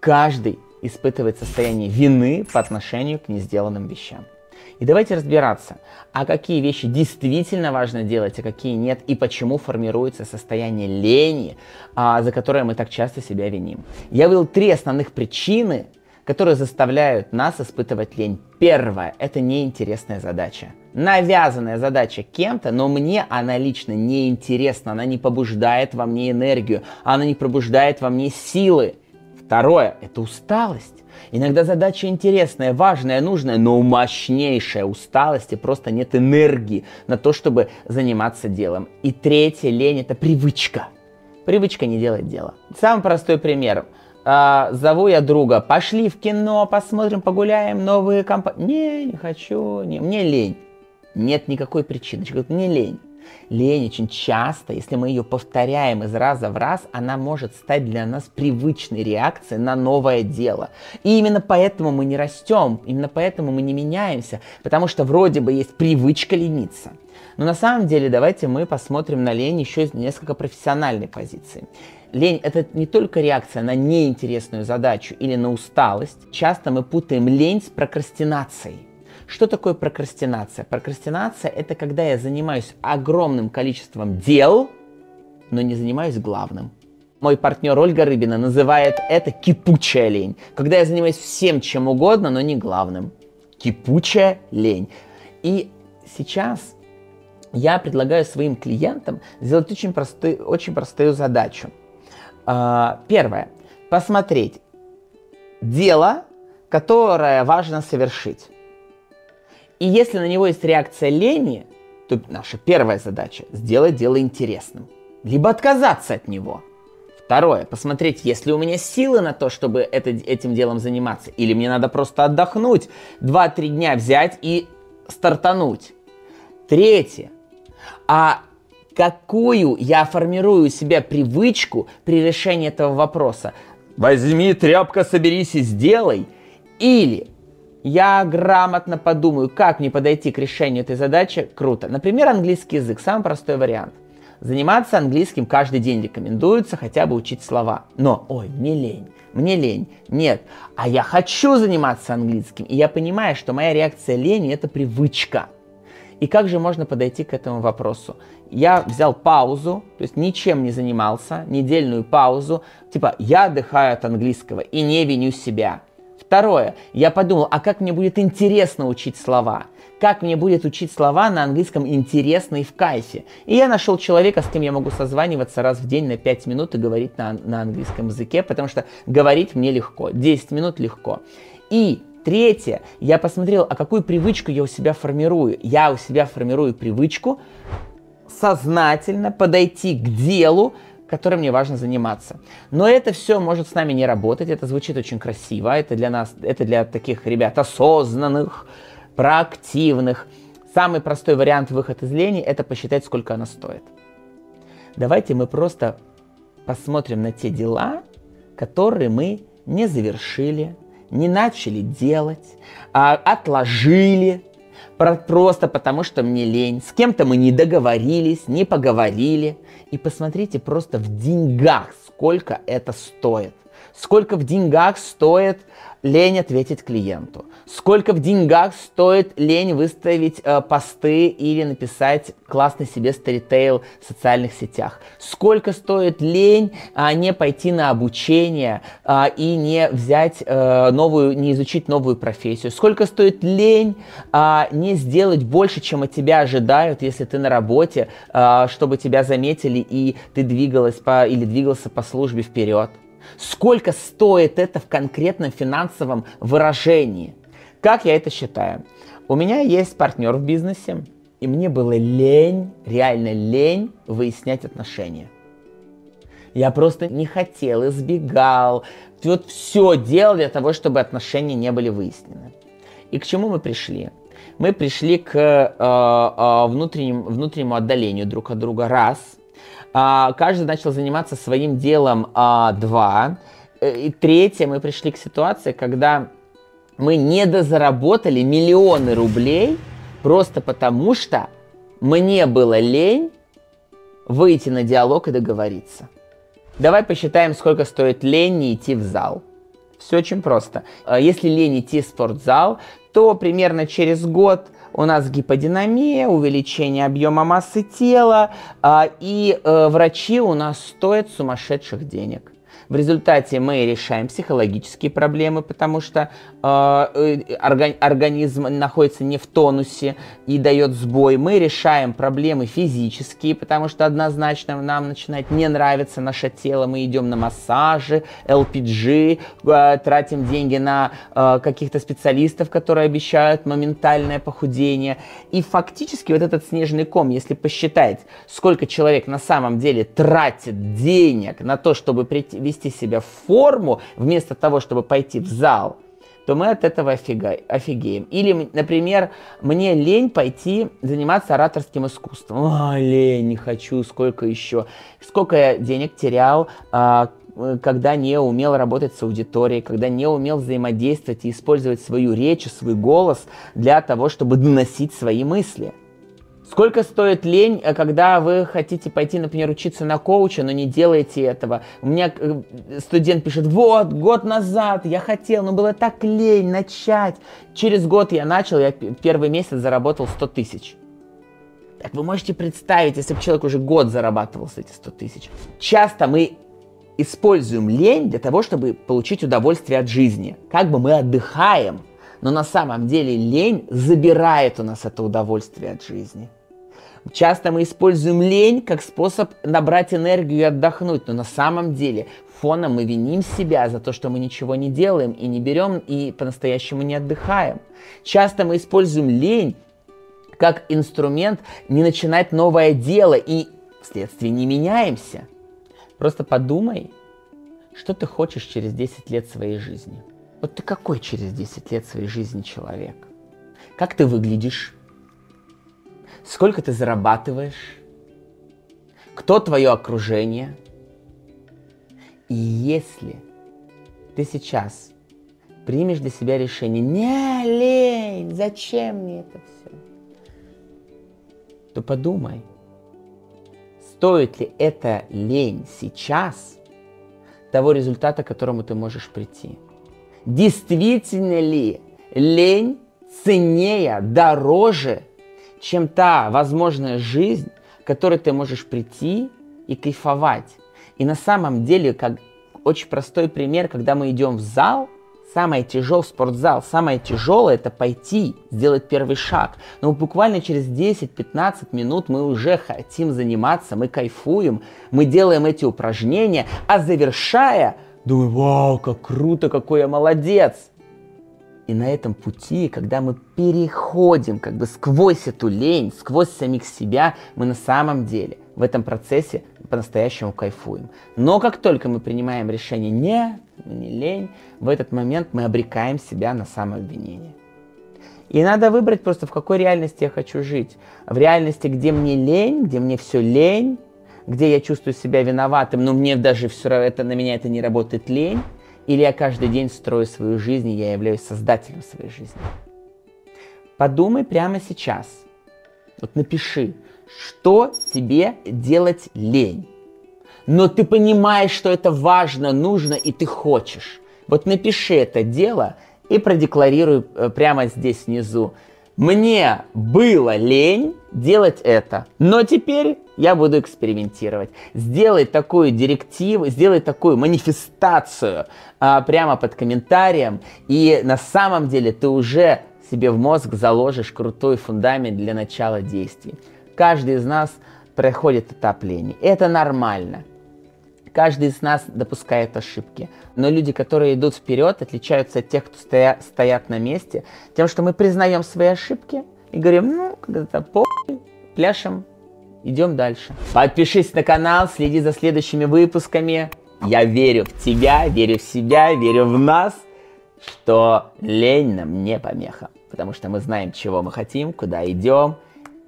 каждый испытывает состояние вины по отношению к несделанным вещам. И давайте разбираться, а какие вещи действительно важно делать, а какие нет, и почему формируется состояние лени, а, за которое мы так часто себя виним. Я вывел три основных причины, которые заставляют нас испытывать лень. Первое – это неинтересная задача. Навязанная задача кем-то, но мне она лично неинтересна, она не побуждает во мне энергию, она не пробуждает во мне силы. Второе – это усталость. Иногда задача интересная, важная, нужная, но мощнейшая усталость и просто нет энергии на то, чтобы заниматься делом. И третье, лень – это привычка. Привычка не делать дело. Самый простой пример. А, зову я друга, пошли в кино, посмотрим, погуляем, новые компании. Не, не хочу, не, мне лень. Нет никакой причины. Человек говорит, мне лень. Лень очень часто, если мы ее повторяем из раза в раз, она может стать для нас привычной реакцией на новое дело. И именно поэтому мы не растем, именно поэтому мы не меняемся, потому что вроде бы есть привычка лениться. Но на самом деле давайте мы посмотрим на лень еще из несколько профессиональной позиции. Лень – это не только реакция на неинтересную задачу или на усталость. Часто мы путаем лень с прокрастинацией. Что такое прокрастинация? Прокрастинация – это когда я занимаюсь огромным количеством дел, но не занимаюсь главным. Мой партнер Ольга Рыбина называет это кипучая лень. Когда я занимаюсь всем чем угодно, но не главным. Кипучая лень. И сейчас я предлагаю своим клиентам сделать очень, простую, очень простую задачу. А, первое. Посмотреть дело, которое важно совершить. И если на него есть реакция лени, то наша первая задача – сделать дело интересным. Либо отказаться от него. Второе – посмотреть, есть ли у меня силы на то, чтобы это, этим делом заниматься. Или мне надо просто отдохнуть, 2-3 дня взять и стартануть. Третье – а какую я формирую у себя привычку при решении этого вопроса? Возьми тряпка, соберись и сделай. Или я грамотно подумаю, как мне подойти к решению этой задачи, круто. Например, английский язык, самый простой вариант. Заниматься английским каждый день рекомендуется, хотя бы учить слова. Но, ой, мне лень, мне лень. Нет, а я хочу заниматься английским. И я понимаю, что моя реакция лени – это привычка. И как же можно подойти к этому вопросу? Я взял паузу, то есть ничем не занимался, недельную паузу, типа я отдыхаю от английского и не виню себя. Второе, я подумал, а как мне будет интересно учить слова? Как мне будет учить слова на английском интересно и в кайфе? И я нашел человека, с кем я могу созваниваться раз в день на 5 минут и говорить на, на английском языке, потому что говорить мне легко, 10 минут легко. И Третье, я посмотрел, а какую привычку я у себя формирую. Я у себя формирую привычку сознательно подойти к делу, которым мне важно заниматься. Но это все может с нами не работать, это звучит очень красиво, это для нас, это для таких ребят осознанных, проактивных. Самый простой вариант выхода из лени – это посчитать, сколько она стоит. Давайте мы просто посмотрим на те дела, которые мы не завершили, не начали делать, а отложили, просто потому что мне лень. С кем-то мы не договорились, не поговорили. И посмотрите просто в деньгах, сколько это стоит. Сколько в деньгах стоит лень ответить клиенту? Сколько в деньгах стоит лень выставить э, посты или написать классный себе старитейл в социальных сетях? Сколько стоит лень а, не пойти на обучение а, и не взять э, новую, не изучить новую профессию? Сколько стоит лень а, не сделать больше, чем от тебя ожидают, если ты на работе, а, чтобы тебя заметили и ты двигалась по, или двигался по службе вперед? Сколько стоит это в конкретном финансовом выражении? Как я это считаю? У меня есть партнер в бизнесе, и мне было лень, реально лень выяснять отношения. Я просто не хотел, избегал, вот все делал для того, чтобы отношения не были выяснены. И к чему мы пришли? Мы пришли к э, э, внутреннему, внутреннему отдалению друг от друга, раз – а, каждый начал заниматься своим делом а, два. Э, и третье, мы пришли к ситуации, когда мы недозаработали миллионы рублей просто потому, что мне было лень выйти на диалог и договориться. Давай посчитаем, сколько стоит лень не идти в зал. Все очень просто. Э, если лень идти в спортзал, то примерно через год у нас гиподинамия, увеличение объема массы тела, а, и э, врачи у нас стоят сумасшедших денег. В результате мы решаем психологические проблемы, потому что э, э организм находится не в тонусе и дает сбой. Мы решаем проблемы физические, потому что однозначно нам начинает не нравиться наше тело. Мы идем на массажи, LPG, э, тратим деньги на э, каких-то специалистов, которые обещают моментальное похудение. И фактически вот этот снежный ком, если посчитать, сколько человек на самом деле тратит денег на то, чтобы прийти, привести себя в форму, вместо того, чтобы пойти в зал, то мы от этого офигеем. Или, например, мне лень пойти заниматься ораторским искусством. А, лень, не хочу, сколько еще. Сколько я денег терял, а, когда не умел работать с аудиторией, когда не умел взаимодействовать и использовать свою речь, свой голос для того, чтобы доносить свои мысли. Сколько стоит лень, э, когда вы хотите пойти, например, учиться на коуча, но не делаете этого? У меня э, студент пишет, вот, год назад я хотел, но было так лень начать. Через год я начал, я первый месяц заработал 100 тысяч. Так вы можете представить, если бы человек уже год зарабатывал с эти 100 тысяч. Часто мы используем лень для того, чтобы получить удовольствие от жизни. Как бы мы отдыхаем, но на самом деле лень забирает у нас это удовольствие от жизни. Часто мы используем лень как способ набрать энергию и отдохнуть, но на самом деле фоном мы виним себя за то, что мы ничего не делаем и не берем и по-настоящему не отдыхаем. Часто мы используем лень как инструмент не начинать новое дело и вследствие не меняемся. Просто подумай, что ты хочешь через 10 лет своей жизни. Вот ты какой через 10 лет своей жизни человек? Как ты выглядишь? Сколько ты зарабатываешь, кто твое окружение. И если ты сейчас примешь для себя решение, не лень, зачем мне это все, то подумай, стоит ли эта лень сейчас того результата, к которому ты можешь прийти. Действительно ли лень ценнее, дороже, чем та возможная жизнь, к которой ты можешь прийти и кайфовать. И на самом деле, как очень простой пример, когда мы идем в зал, самое тяжелое спортзал, самое тяжелое это пойти, сделать первый шаг. Но буквально через 10-15 минут мы уже хотим заниматься, мы кайфуем, мы делаем эти упражнения, а завершая, думаю, вау, как круто, какой я молодец. И на этом пути, когда мы переходим как бы сквозь эту лень, сквозь самих себя, мы на самом деле в этом процессе по-настоящему кайфуем. Но как только мы принимаем решение «не, не лень», в этот момент мы обрекаем себя на самообвинение. И надо выбрать просто, в какой реальности я хочу жить. В реальности, где мне лень, где мне все лень, где я чувствую себя виноватым, но мне даже все равно это, на меня это не работает лень, или я каждый день строю свою жизнь, и я являюсь создателем своей жизни? Подумай прямо сейчас. Вот напиши, что тебе делать лень. Но ты понимаешь, что это важно, нужно, и ты хочешь. Вот напиши это дело и продекларируй э, прямо здесь внизу. Мне было лень делать это, но теперь я буду экспериментировать. Сделай такую директиву, сделай такую манифестацию а, прямо под комментарием, и на самом деле ты уже себе в мозг заложишь крутой фундамент для начала действий. Каждый из нас проходит этап лени. Это нормально. Каждый из нас допускает ошибки. Но люди, которые идут вперед, отличаются от тех, кто стоя, стоят на месте, тем, что мы признаем свои ошибки и говорим, ну, когда-то по пляшем, идем дальше. Подпишись на канал, следи за следующими выпусками. Я верю в тебя, верю в себя, верю в нас, что лень нам не помеха. Потому что мы знаем, чего мы хотим, куда идем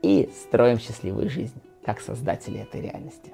и строим счастливую жизнь, как создатели этой реальности.